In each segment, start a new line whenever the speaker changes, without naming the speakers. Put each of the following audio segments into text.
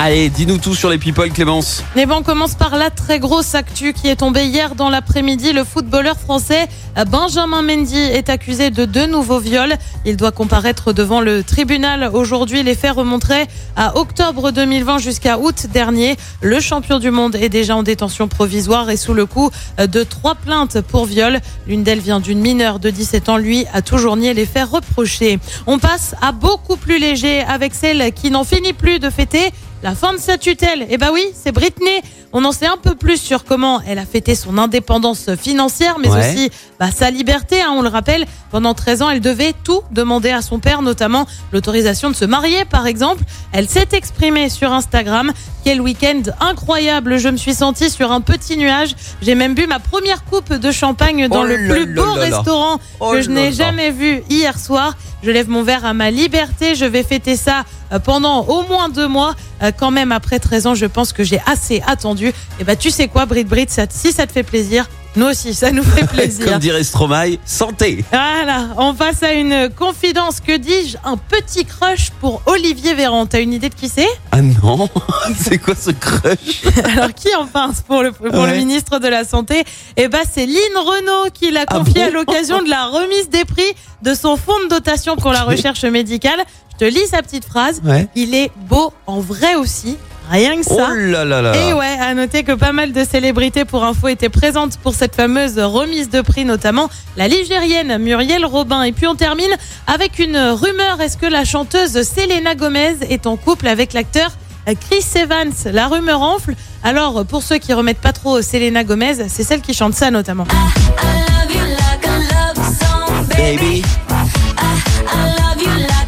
Allez, dis-nous tout sur les people, Clémence.
Mais bon, on commence par la très grosse actu qui est tombée hier dans l'après-midi. Le footballeur français euh, Benjamin Mendy est accusé de deux nouveaux viols. Il doit comparaître devant le tribunal aujourd'hui. Les faits remonteraient à octobre 2020 jusqu'à août dernier. Le champion du monde est déjà en détention provisoire et sous le coup euh, de trois plaintes pour viol. L'une d'elles vient d'une mineure de 17 ans. Lui a toujours nié les faits reprochés. On passe à beaucoup plus léger avec celle qui n'en finit plus de fêter la fin de sa tutelle, eh ben oui, c'est Britney. On en sait un peu plus sur comment elle a fêté son indépendance financière, mais
Ouais.
aussi bah, sa liberté. hein, on le rappelle, pendant 13 ans, elle devait tout demander à son père, notamment l'autorisation de se marier, par exemple. Elle s'est exprimée sur Instagram. Quel week-end incroyable Je me suis sentie sur un petit nuage. J'ai même bu ma première coupe de champagne dans
Oh
le plus beau restaurant
Oh
que je n'ai jamais vu hier soir. Je lève mon verre à ma liberté. Je vais fêter ça euh, pendant au moins deux mois. Euh, Quand même, après 13 ans, je pense que j'ai assez attendu. Et bah, tu sais quoi, Brit Brit, ça- si ça te fait plaisir, nous aussi, ça nous fait plaisir.
Comme dirait Stromae, santé.
Voilà, on passe à une confidence. Que dis-je? Un petit crush pour Olivier Véran. T'as une idée de qui c'est?
Ah non, c'est quoi ce crush?
Alors qui en pense pour le, pour le
Ouais.
ministre de la Santé? Eh ben c'est Lynn Renault qui l'a
Ah
confié
bon?
à l'occasion de la remise des prix de son fonds de dotation pour la recherche médicale. Je te lis sa petite phrase.
Ouais.
Il est beau en vrai aussi, rien que ça.
Oh là là là.
Et ouais, à noter que pas mal de célébrités pour info étaient présentes pour cette fameuse remise de prix, notamment la Ligérienne Muriel Robin. Et puis on termine avec une rumeur. Est-ce que la chanteuse Selena Gomez est en couple avec l'acteur Chris Evans? La rumeur enfle. Alors, pour ceux qui remettent pas trop Selena Gomez, c'est celle qui chante ça notamment.
I love you like a love song, baby.
Baby.
I love you like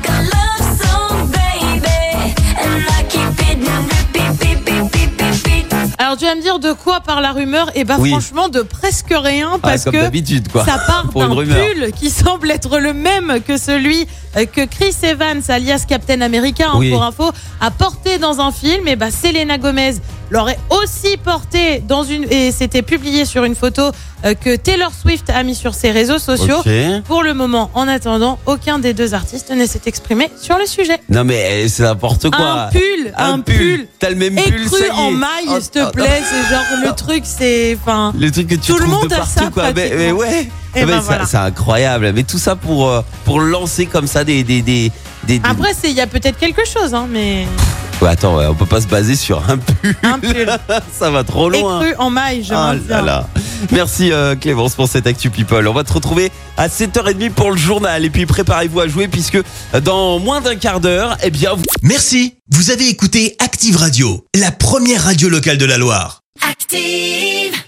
Alors tu vas me dire de quoi parle la rumeur? Et bah
Oui.
franchement de presque rien
Ah,
parce que
quoi.
Ça part d'un pull qui semble être le même que celui euh, que Chris Evans, alias Captain America, hein,
Oui.
pour info, a porté dans un film. Et bah, Selena Gomez l'aurait aussi porté dans une et c'était publié sur une photo euh, que Taylor Swift a mis sur ses réseaux sociaux. Pour le moment, en attendant, aucun des deux artistes ne s'est exprimé sur le sujet.
Non mais eh, c'est n'importe quoi.
Un pull, un, pull.
T'as le même pull, ça y est.
en maille,
Oh,
s'il te
oh,
plaît. C'est genre le truc, c'est. Enfin.
Le truc que tu
Tout le monde
de
a ça,
quoi. Mais, ouais.
Et
Ah,
ben voilà.
C'est incroyable. Mais tout ça pour euh, pour lancer comme ça des des des. des-
Après, il y a peut-être quelque chose, hein, mais.
Ouais, attends, ouais, on peut pas se baser sur un pull.
Un pull.
ça va trop loin.
Écru en maille, je
Ah là là. Merci euh, Clémence pour cette Actu People. On va te retrouver à 7h30 pour le journal. Et puis préparez-vous à jouer puisque euh, dans moins d'un quart d'heure, eh bien, vous...
Merci, vous avez écouté Active Radio, la première radio locale de la Loire.
Active.